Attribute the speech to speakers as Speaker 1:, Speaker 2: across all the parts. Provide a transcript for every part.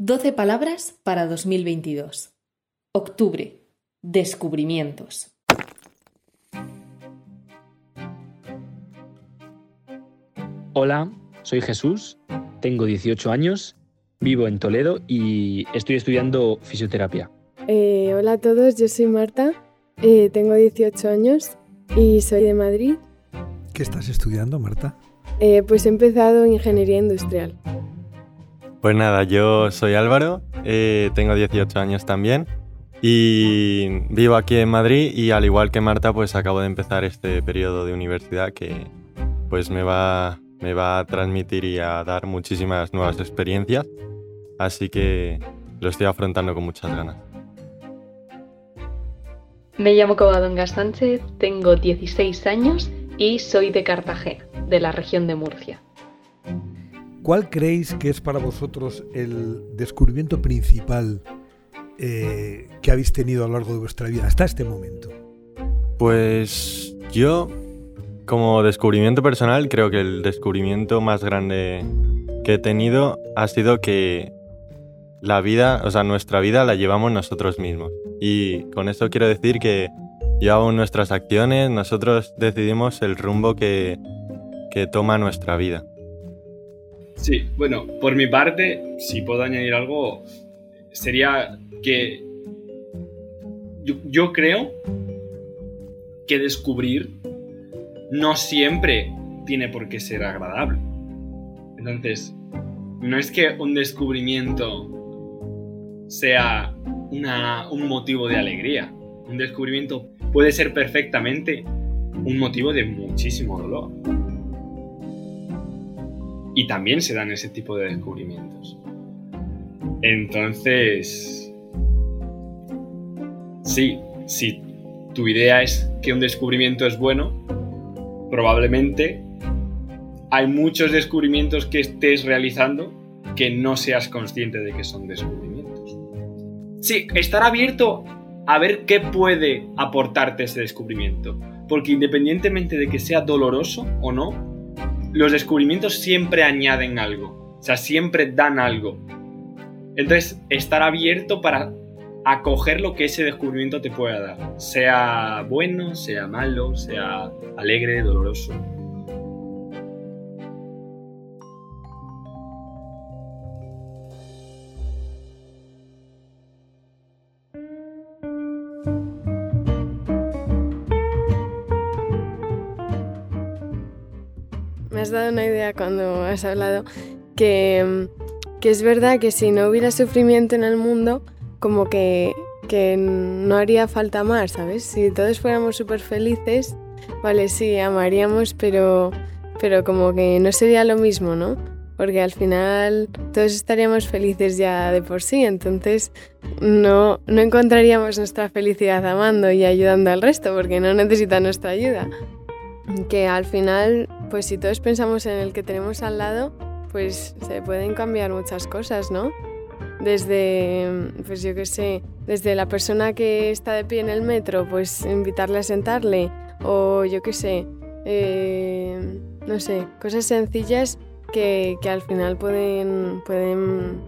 Speaker 1: 12 palabras para 2022. Octubre. Descubrimientos.
Speaker 2: Hola, soy Jesús, tengo 18 años, vivo en Toledo y estoy estudiando fisioterapia.
Speaker 3: Eh, hola a todos, yo soy Marta, eh, tengo 18 años y soy de Madrid.
Speaker 4: ¿Qué estás estudiando, Marta?
Speaker 3: Eh, pues he empezado ingeniería industrial.
Speaker 5: Pues nada, yo soy Álvaro, tengo 18 años también y vivo aquí en Madrid y al igual que Marta pues acabo de empezar este periodo de universidad que pues me va me va a transmitir y a dar muchísimas nuevas experiencias, así que lo estoy afrontando con muchas ganas.
Speaker 6: Me llamo Covadonga Sánchez, tengo 16 años y soy de Cartagena, de la región de Murcia.
Speaker 4: ¿Cuál creéis que es para vosotros el descubrimiento principal eh, que habéis tenido a lo largo de vuestra vida hasta este momento?
Speaker 5: Pues yo como descubrimiento personal, creo que el descubrimiento más grande que he tenido ha sido que la vida, o sea, nuestra vida la llevamos nosotros mismos. Y con esto quiero decir que llevamos nuestras acciones, nosotros decidimos el rumbo que, que toma nuestra vida.
Speaker 7: Sí, bueno, por mi parte, si puedo añadir algo, sería que yo, yo creo que descubrir no siempre tiene por qué ser agradable. Entonces, no es que un descubrimiento sea un motivo de alegría. Un descubrimiento puede ser perfectamente un motivo de muchísimo dolor. Y también se dan ese tipo de descubrimientos. Entonces, sí, si tu idea es que un descubrimiento es bueno, probablemente hay muchos descubrimientos que estés realizando que no seas consciente de que son descubrimientos. Sí, estar abierto a ver qué puede aportarte ese descubrimiento. Porque independientemente de que sea doloroso o no, los descubrimientos siempre añaden algo. O sea, siempre dan algo. Entonces, estar abierto para acoger lo que ese descubrimiento te pueda dar. Sea bueno, sea malo, sea alegre, doloroso.
Speaker 3: Has dado una idea cuando has hablado que, que es verdad que si no hubiera sufrimiento en el mundo, como que, que no haría falta más, ¿sabes? Si todos fuéramos súper felices, vale, sí, amaríamos, pero, pero como que no sería lo mismo, ¿no? Porque al final todos estaríamos felices ya de por sí, entonces no, no encontraríamos nuestra felicidad amando y ayudando al resto, porque no necesita nuestra ayuda. Que al final, pues si todos pensamos en el que tenemos al lado, pues se pueden cambiar muchas cosas, ¿no? desde, pues yo qué sé, desde la persona que está de pie en el metro, pues invitarle a sentarle, o yo qué sé, eh, no sé, cosas sencillas que, al final pueden, pueden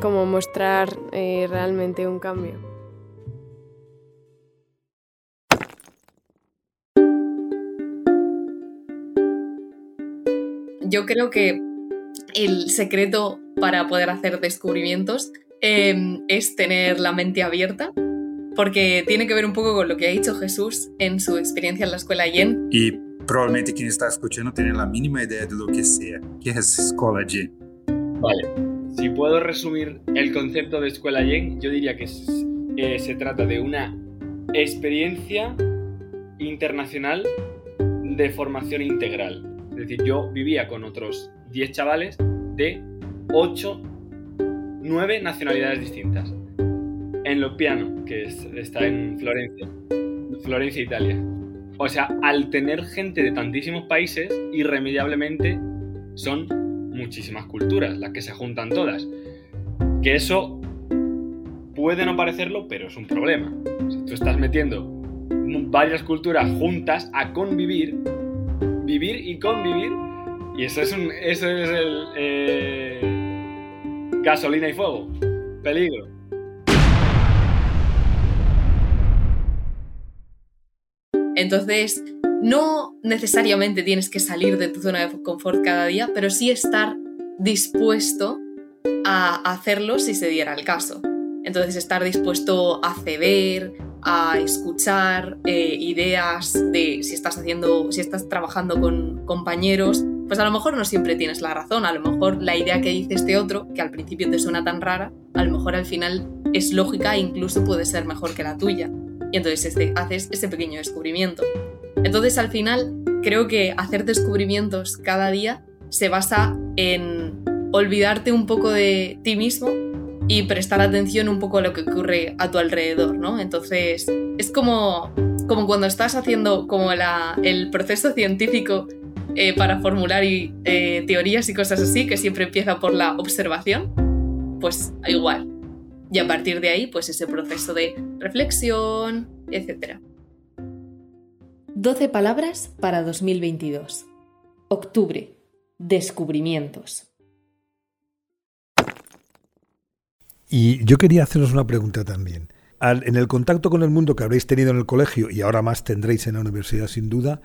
Speaker 3: como mostrar eh, realmente un cambio.
Speaker 8: Yo creo que el secreto para poder hacer descubrimientos em, es tener la mente abierta, porque tiene que ver un poco con lo que ha dicho Jesús en su experiencia en la escuela Yen.
Speaker 9: Y probablemente quien está escuchando tiene la mínima idea de lo que sea. ¿Qué es escuela Yen?
Speaker 7: Vale, si puedo resumir el concepto de escuela Yen, yo diría que eh, se trata de una experiencia internacional de formación integral. Es decir, yo vivía con otros 10 chavales de 8, 9 nacionalidades distintas. En lo piano, que está en Florencia, Florencia, Italia. O sea, al tener gente de tantísimos países, irremediablemente son muchísimas culturas las que se juntan todas. Que eso puede no parecerlo, pero es un problema. Si tú estás metiendo varias culturas juntas a convivir, vivir y convivir, y eso es, un, eso es el, eh, Gasolina y fuego. Peligro.
Speaker 8: Entonces, no necesariamente tienes que salir de tu zona de confort cada día, pero sí estar dispuesto a hacerlo si se diera el caso. Entonces, estar dispuesto a ceder, a escuchar eh, ideas de si estás haciendo, si estás trabajando con compañeros, pues a lo mejor no siempre tienes la razón, a lo mejor la idea que dice este otro, que al principio te suena tan rara, a lo mejor al final es lógica e incluso puede ser mejor que la tuya. Y entonces este, haces ese pequeño descubrimiento. Entonces al final creo que hacer descubrimientos cada día se basa en olvidarte un poco de ti mismo y prestar atención un poco a lo que ocurre a tu alrededor, ¿no? Entonces, es como, como cuando estás haciendo como el proceso científico eh, para formular eh, teorías y cosas así, que siempre empieza por la observación, pues igual. Y a partir de ahí, pues ese proceso de reflexión, etc.
Speaker 1: 12 palabras para 2022. Octubre. Descubrimientos.
Speaker 4: Y yo quería haceros una pregunta también. en el contacto con el mundo que habréis tenido en el colegio y ahora más tendréis en la universidad sin duda,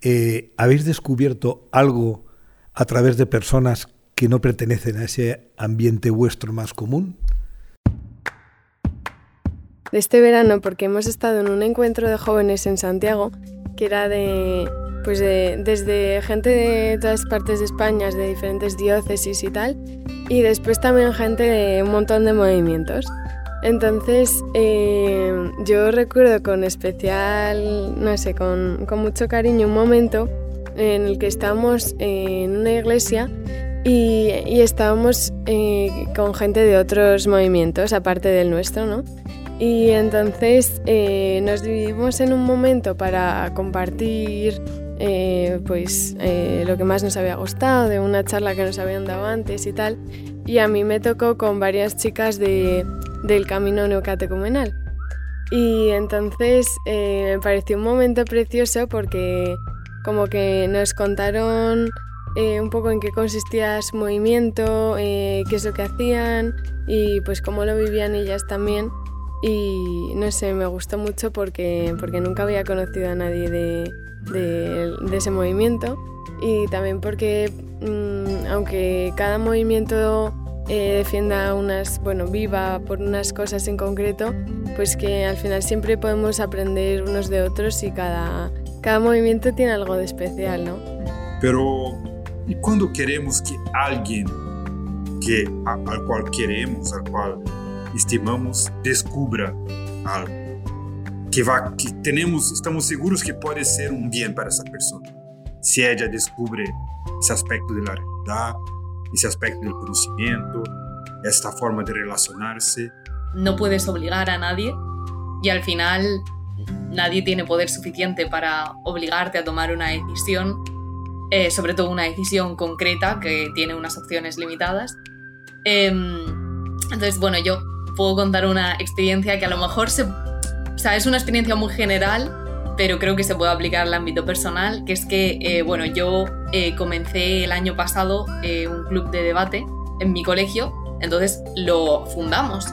Speaker 4: eh, ¿habéis descubierto algo a través de personas que no pertenecen a ese ambiente vuestro más común?
Speaker 3: Este verano, porque hemos estado en un encuentro de jóvenes en Santiago, que era de, pues desde gente de todas partes de España, de diferentes diócesis y tal, y después también gente de un montón de movimientos. Entonces, eh, yo recuerdo con especial, no sé, con, con, mucho cariño un momento en el que estábamos en una iglesia y, y estábamos eh, con gente de otros movimientos, aparte del nuestro, ¿no? Y entonces eh, nos dividimos en un momento para compartir eh, pues eh, lo que más nos había gustado de una charla que nos habían dado antes y tal. Y a mí me tocó con varias chicas de, del camino neocatecumenal. Y entonces eh, me pareció un momento precioso porque como que nos contaron un poco en qué consistía su movimiento, qué es lo que hacían y pues cómo lo vivían ellas también. Y no sé, me gustó mucho porque, porque nunca había conocido a nadie de, de, ese movimiento y también porque mm, aunque cada movimiento eh, defienda unas, bueno, viva por unas cosas en concreto, pues que al final siempre podemos aprender unos de otros y cada, cada movimiento tiene algo de especial, ¿no?
Speaker 9: Pero, ¿y cuando queremos que alguien que, al cual queremos, al cual estimamos, descubra algo? Que, va, que tenemos, estamos seguros que puede ser un bien para esa persona. Si ella descubre ese aspecto de la realidad, ese aspecto del conocimiento, esta forma de relacionarse.
Speaker 8: No puedes obligar a nadie y al final nadie tiene poder suficiente para obligarte a tomar una decisión, eh, sobre todo una decisión concreta que tiene unas opciones limitadas. Em, entonces, bueno, yo puedo contar una experiencia que a lo mejor se o sea, es una experiencia muy general, pero creo que se puede aplicar al ámbito personal, que es que, eh, bueno, yo eh, comencé el año pasado eh, un club de debate en mi colegio, entonces lo fundamos.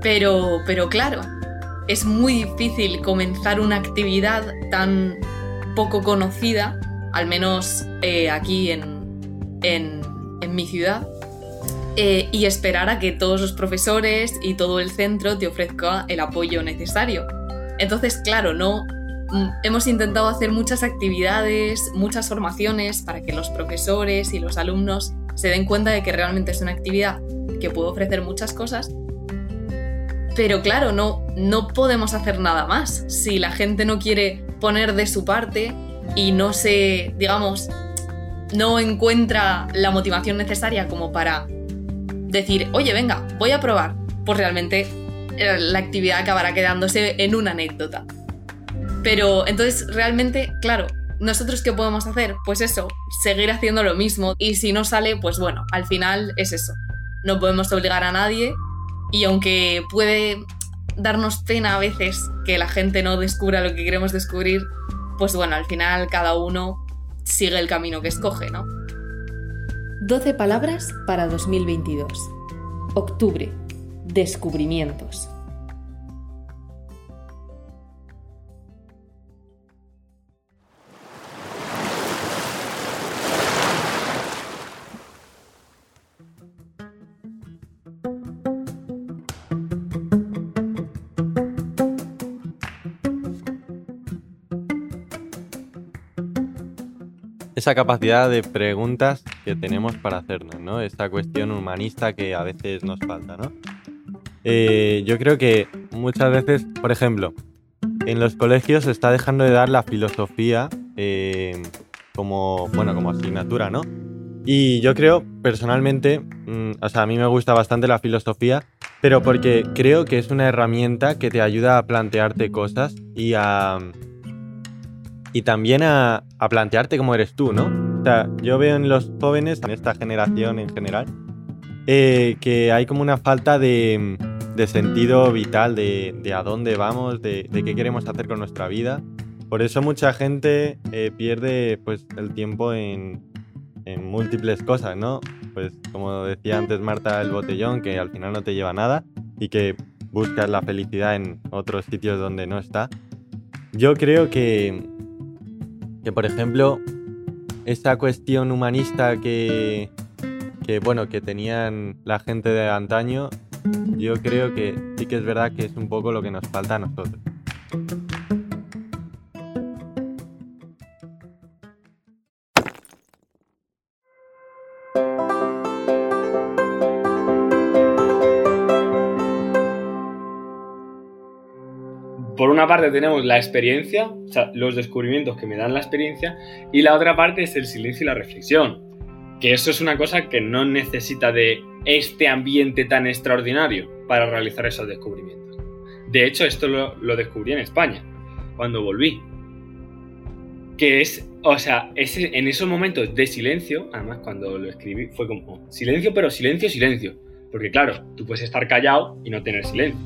Speaker 8: Pero, pero claro, es muy difícil comenzar una actividad tan poco conocida, al menos aquí en, en, en mi ciudad, eh, y esperar a que todos los profesores y todo el centro te ofrezca el apoyo necesario. Entonces, claro, no mm, hemos intentado hacer muchas actividades, muchas formaciones para que los profesores y los alumnos se den cuenta de que realmente es una actividad que puede ofrecer muchas cosas. Pero claro, no, no podemos hacer nada más. Si la gente no quiere poner de su parte y no se, digamos, no encuentra la motivación necesaria como para decir, oye, venga, voy a probar, pues realmente eh, la actividad acabará quedándose en una anécdota. Pero entonces realmente, claro, ¿nosotros qué podemos hacer? Pues eso, seguir haciendo lo mismo y si no sale, pues bueno, al final es eso. No podemos obligar a nadie y aunque puede darnos pena a veces que la gente no descubra lo que queremos descubrir, pues bueno, al final cada uno sigue el camino que escoge, ¿no?
Speaker 1: 12 palabras para 2022. Octubre. Descubrimientos.
Speaker 5: Esa capacidad de preguntas que tenemos para hacernos, ¿no? Esta cuestión humanista que a veces nos falta, ¿no? Eh, yo creo que muchas veces, por ejemplo, en los colegios se está dejando de dar la filosofía eh, como, bueno, como asignatura, ¿no? Y yo creo, personalmente, mm, o sea, a mí me gusta bastante la filosofía, pero porque creo que es una herramienta que te ayuda a plantearte cosas y a, y también a, plantearte cómo eres tú, ¿no? O sea, yo veo en los jóvenes, en esta generación en general, eh, que hay como una falta de, sentido vital, de, a dónde vamos, de, qué queremos hacer con nuestra vida. Por eso mucha gente eh, pierde pues, el tiempo en, en múltiples cosas, ¿no? Pues como decía antes Marta, el botellón, que al final no te lleva a nada y que buscas la felicidad en otros sitios donde no está. Yo creo que, que por ejemplo, esa cuestión humanista que, que, bueno, que tenían la gente de antaño, yo creo que sí que es verdad que es un poco lo que nos falta a nosotros.
Speaker 7: Una parte tenemos la experiencia, o sea, los descubrimientos que me dan la experiencia, y la otra parte es el silencio y la reflexión. Que eso es una cosa que no necesita de este ambiente tan extraordinario para realizar esos descubrimientos. De hecho, esto lo, descubrí en España, cuando volví. Que es, o sea, ese, en esos momentos de silencio, además cuando lo escribí fue como silencio, pero silencio, silencio. Porque claro, tú puedes estar callado y no tener silencio.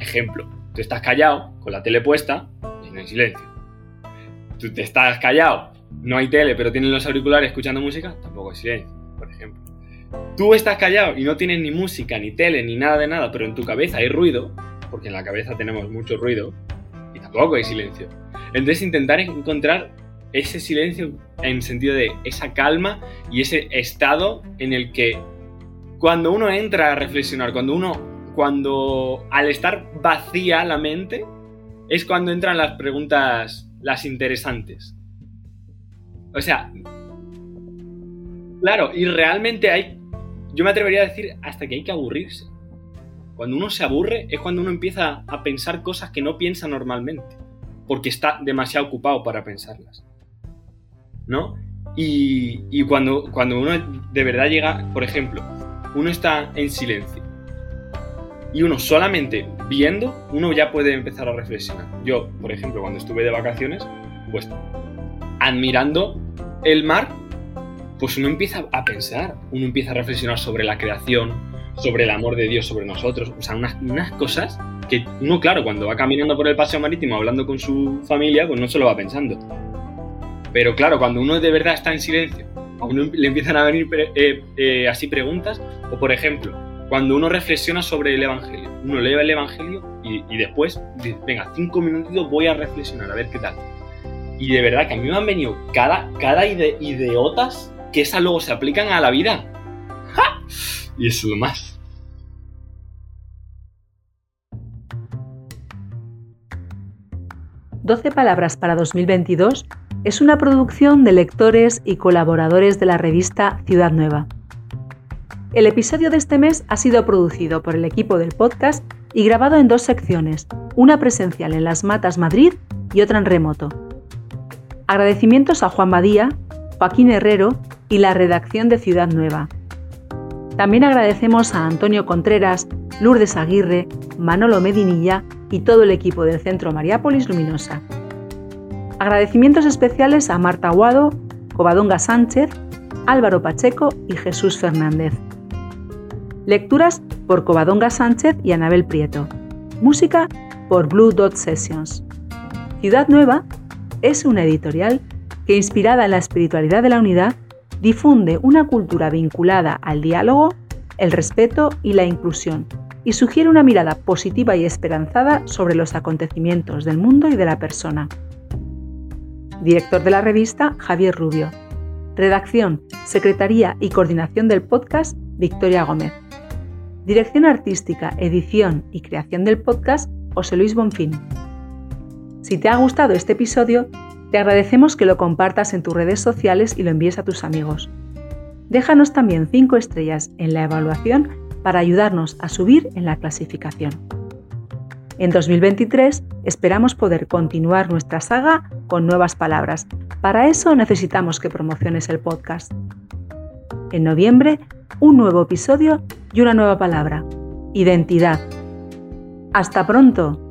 Speaker 7: Ejemplo, Tú estás callado, con la tele puesta, y no hay silencio. Tú te estás callado, no hay tele, pero tienes los auriculares escuchando música, tampoco hay silencio, por ejemplo. Tú estás callado y no tienes ni música, ni tele, ni nada de nada, pero en tu cabeza hay ruido, porque en la cabeza tenemos mucho ruido, y tampoco hay silencio. Entonces intentar encontrar ese silencio en sentido de esa calma y ese estado en el que cuando uno entra a reflexionar, cuando uno cuando al estar vacía la mente es cuando entran las preguntas, las interesantes. O sea, claro, y realmente hay, yo me atrevería a decir hasta que hay que aburrirse. Cuando uno se aburre es cuando uno empieza a pensar cosas que no piensa normalmente, porque está demasiado ocupado para pensarlas. ¿No? Y, y cuando, cuando uno de verdad llega, por ejemplo, uno está en silencio y uno solamente viendo, uno ya puede empezar a reflexionar. Yo, por ejemplo, cuando estuve de vacaciones, pues admirando el mar, pues uno empieza a pensar, uno empieza a reflexionar sobre la creación, sobre el amor de Dios sobre nosotros, o sea, unas, unas cosas que uno, claro, cuando va caminando por el paseo marítimo hablando con su familia, pues no se lo va pensando. Pero claro, cuando uno de verdad está en silencio, a uno le empiezan a venir eh, eh, así preguntas, o por ejemplo, cuando uno reflexiona sobre el Evangelio. Uno lee el Evangelio y, después dice, venga, cinco minutitos voy a reflexionar, a ver qué tal. Y de verdad que a mí me han venido cada, cada ideotas que esas luego se aplican a la vida. ¡Ja! Y eso es lo más.
Speaker 10: «12 palabras para 2022» es una producción de lectores y colaboradores de la revista Ciudad Nueva. El episodio de este mes ha sido producido por el equipo del podcast y grabado en dos secciones, una presencial en Las Matas Madrid y otra en remoto. Agradecimientos a Juan Badía, Joaquín Herrero y la redacción de Ciudad Nueva. También agradecemos a Antonio Contreras, Lourdes Aguirre, Manolo Medinilla y todo el equipo del Centro Mariápolis Luminosa. Agradecimientos especiales a Marta Aguado, Covadonga Sánchez, Álvaro Pacheco y Jesús Fernández. Lecturas por Covadonga Sánchez y Anabel Prieto. Música por Blue Dot Sessions. Ciudad Nueva es una editorial que, inspirada en la espiritualidad de la unidad, difunde una cultura vinculada al diálogo, el respeto y la inclusión, y sugiere una mirada positiva y esperanzada sobre los acontecimientos del mundo y de la persona. Director de la revista, Javier Rubio. Redacción, Secretaría y Coordinación del podcast, Victoria Gómez. Dirección artística, edición y creación del podcast, José Luis Bonfín. Si te ha gustado este episodio, te agradecemos que lo compartas en tus redes sociales y lo envíes a tus amigos. Déjanos también 5 estrellas en la evaluación para ayudarnos a subir en la clasificación. En 2023 esperamos poder continuar nuestra saga con nuevas palabras. Para eso necesitamos que promociones el podcast. En noviembre, un nuevo episodio y una nueva palabra. Identidad. Hasta pronto.